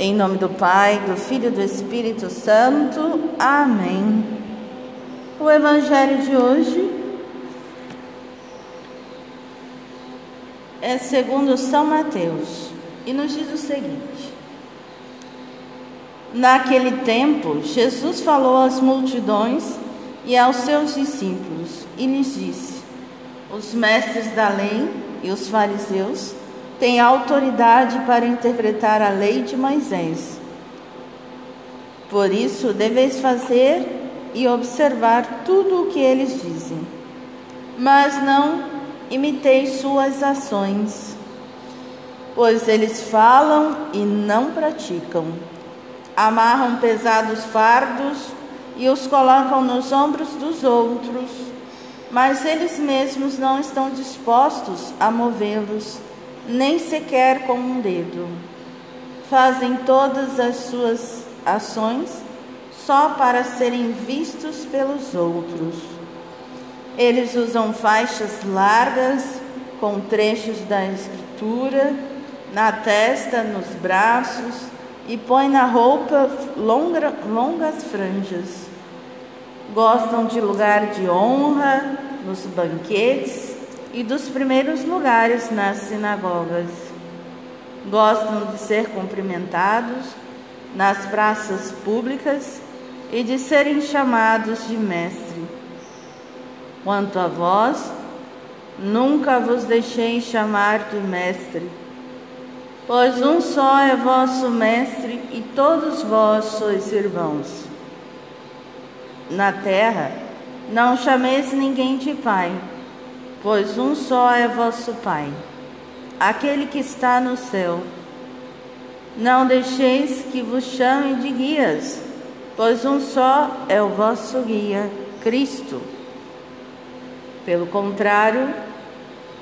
Em nome do Pai, do Filho e do Espírito Santo. Amém. O Evangelho de hoje é segundo São Mateus e nos diz o seguinte: Naquele tempo, Jesus falou às multidões e aos seus discípulos e lhes disse: Os mestres da lei e os fariseus têm autoridade para interpretar a lei de Moisés. Por isso, deveis fazer e observar tudo o que eles dizem, mas não imiteis suas ações, pois eles falam e não praticam. Amarram pesados fardos e os colocam nos ombros dos outros, mas eles mesmos não estão dispostos a movê-los, nem sequer com um dedo. Fazem todas as suas ações só para serem vistos pelos outros. Eles usam faixas largas com trechos da Escritura na testa, nos braços e põem na roupa longa, longas franjas. Gostam de lugar de honra nos banquetes e dos primeiros lugares nas sinagogas. Gostam de ser cumprimentados nas praças públicas e de serem chamados de mestre. Quanto a vós, nunca vos deixei chamar de mestre, pois um só é vosso mestre e todos vós sois irmãos. Na terra, não chameis ninguém de pai, pois um só é vosso Pai, aquele que está no céu. Não deixeis que vos chamem de guias, pois um só é o vosso guia, Cristo. Pelo contrário,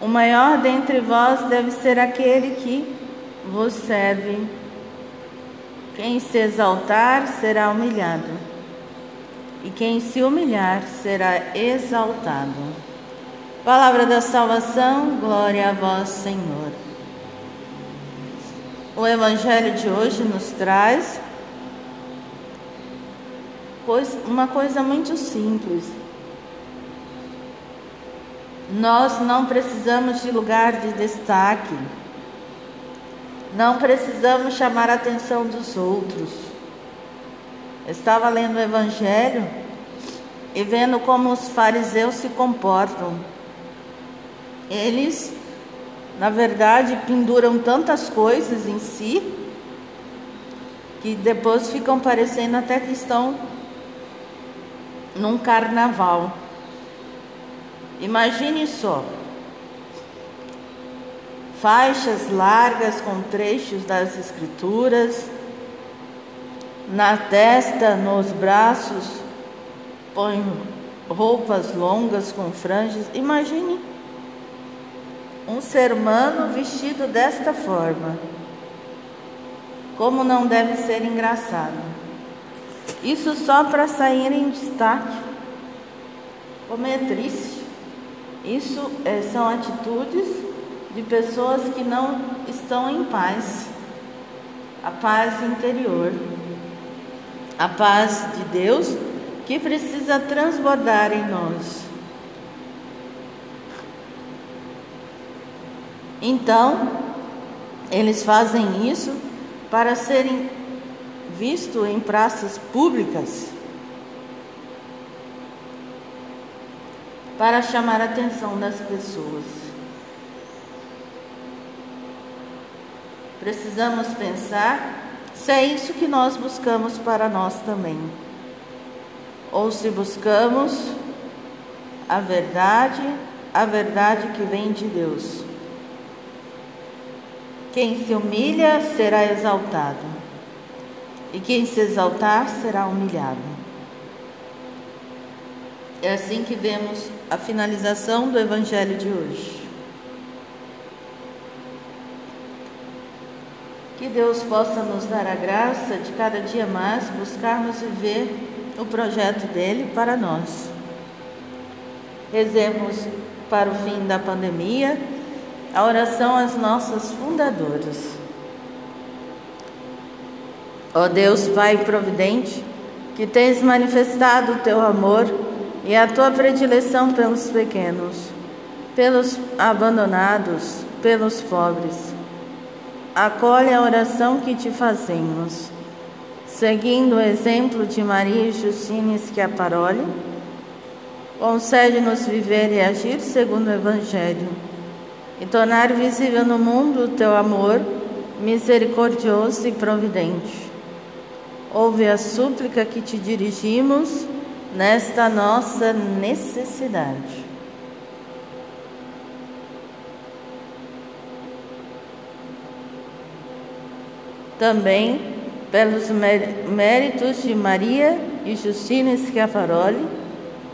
o maior dentre vós deve ser aquele que vos serve. Quem se exaltar será humilhado, e quem se humilhar será exaltado. Palavra da salvação, glória a vós, Senhor. O Evangelho de hoje nos traz uma coisa muito simples. Nós não precisamos de lugar de destaque, não precisamos chamar a atenção dos outros. estava lendo o Evangelho e vendo como os fariseus se comportam. Eles, na verdade, penduram tantas coisas em si que depois ficam parecendo até que estão num carnaval. Imagine só. Faixas largas com trechos das escrituras, na testa, nos braços, põe roupas longas com franjas. Imagine um ser humano vestido desta forma. Como não deve ser engraçado. Isso só para sair em destaque. Como é triste. Isso é, são atitudes de pessoas que não estão em paz. A paz interior. A paz de Deus que precisa transbordar em nós. Então, eles fazem isso para serem visto em praças públicas para chamar a atenção das pessoas. Precisamos pensar se é isso que nós buscamos para nós também, ou se buscamos a verdade, a verdade que vem de Deus. Quem se humilha será exaltado e quem se exaltar será humilhado. É assim que vemos a finalização do Evangelho de hoje. Que Deus possa nos dar a graça de cada dia mais buscarmos viver o projeto dele para nós. Rezemos para o fim da pandemia a oração às nossas fundadoras. Ó Deus Pai providente, que tens manifestado o teu amor e a tua predileção pelos pequenos, pelos abandonados, pelos pobres. Acolhe a oração que te fazemos, seguindo o exemplo de Maria Justine Schiaparoli, concede-nos viver e agir segundo o Evangelho e tornar visível no mundo o teu amor misericordioso e providente. Ouve a súplica que te dirigimos nesta nossa necessidade. Também pelos méritos de Maria e Justina Schiaparoli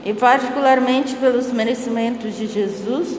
e particularmente pelos merecimentos de Jesus,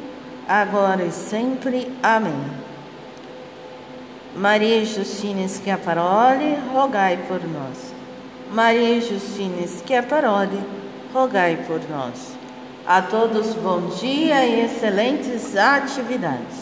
agora e sempre. Amém. Maria Justina Schiaparoli, rogai por nós. Maria Justina Schiaparoli, rogai por nós. A todos bom dia e excelentes atividades.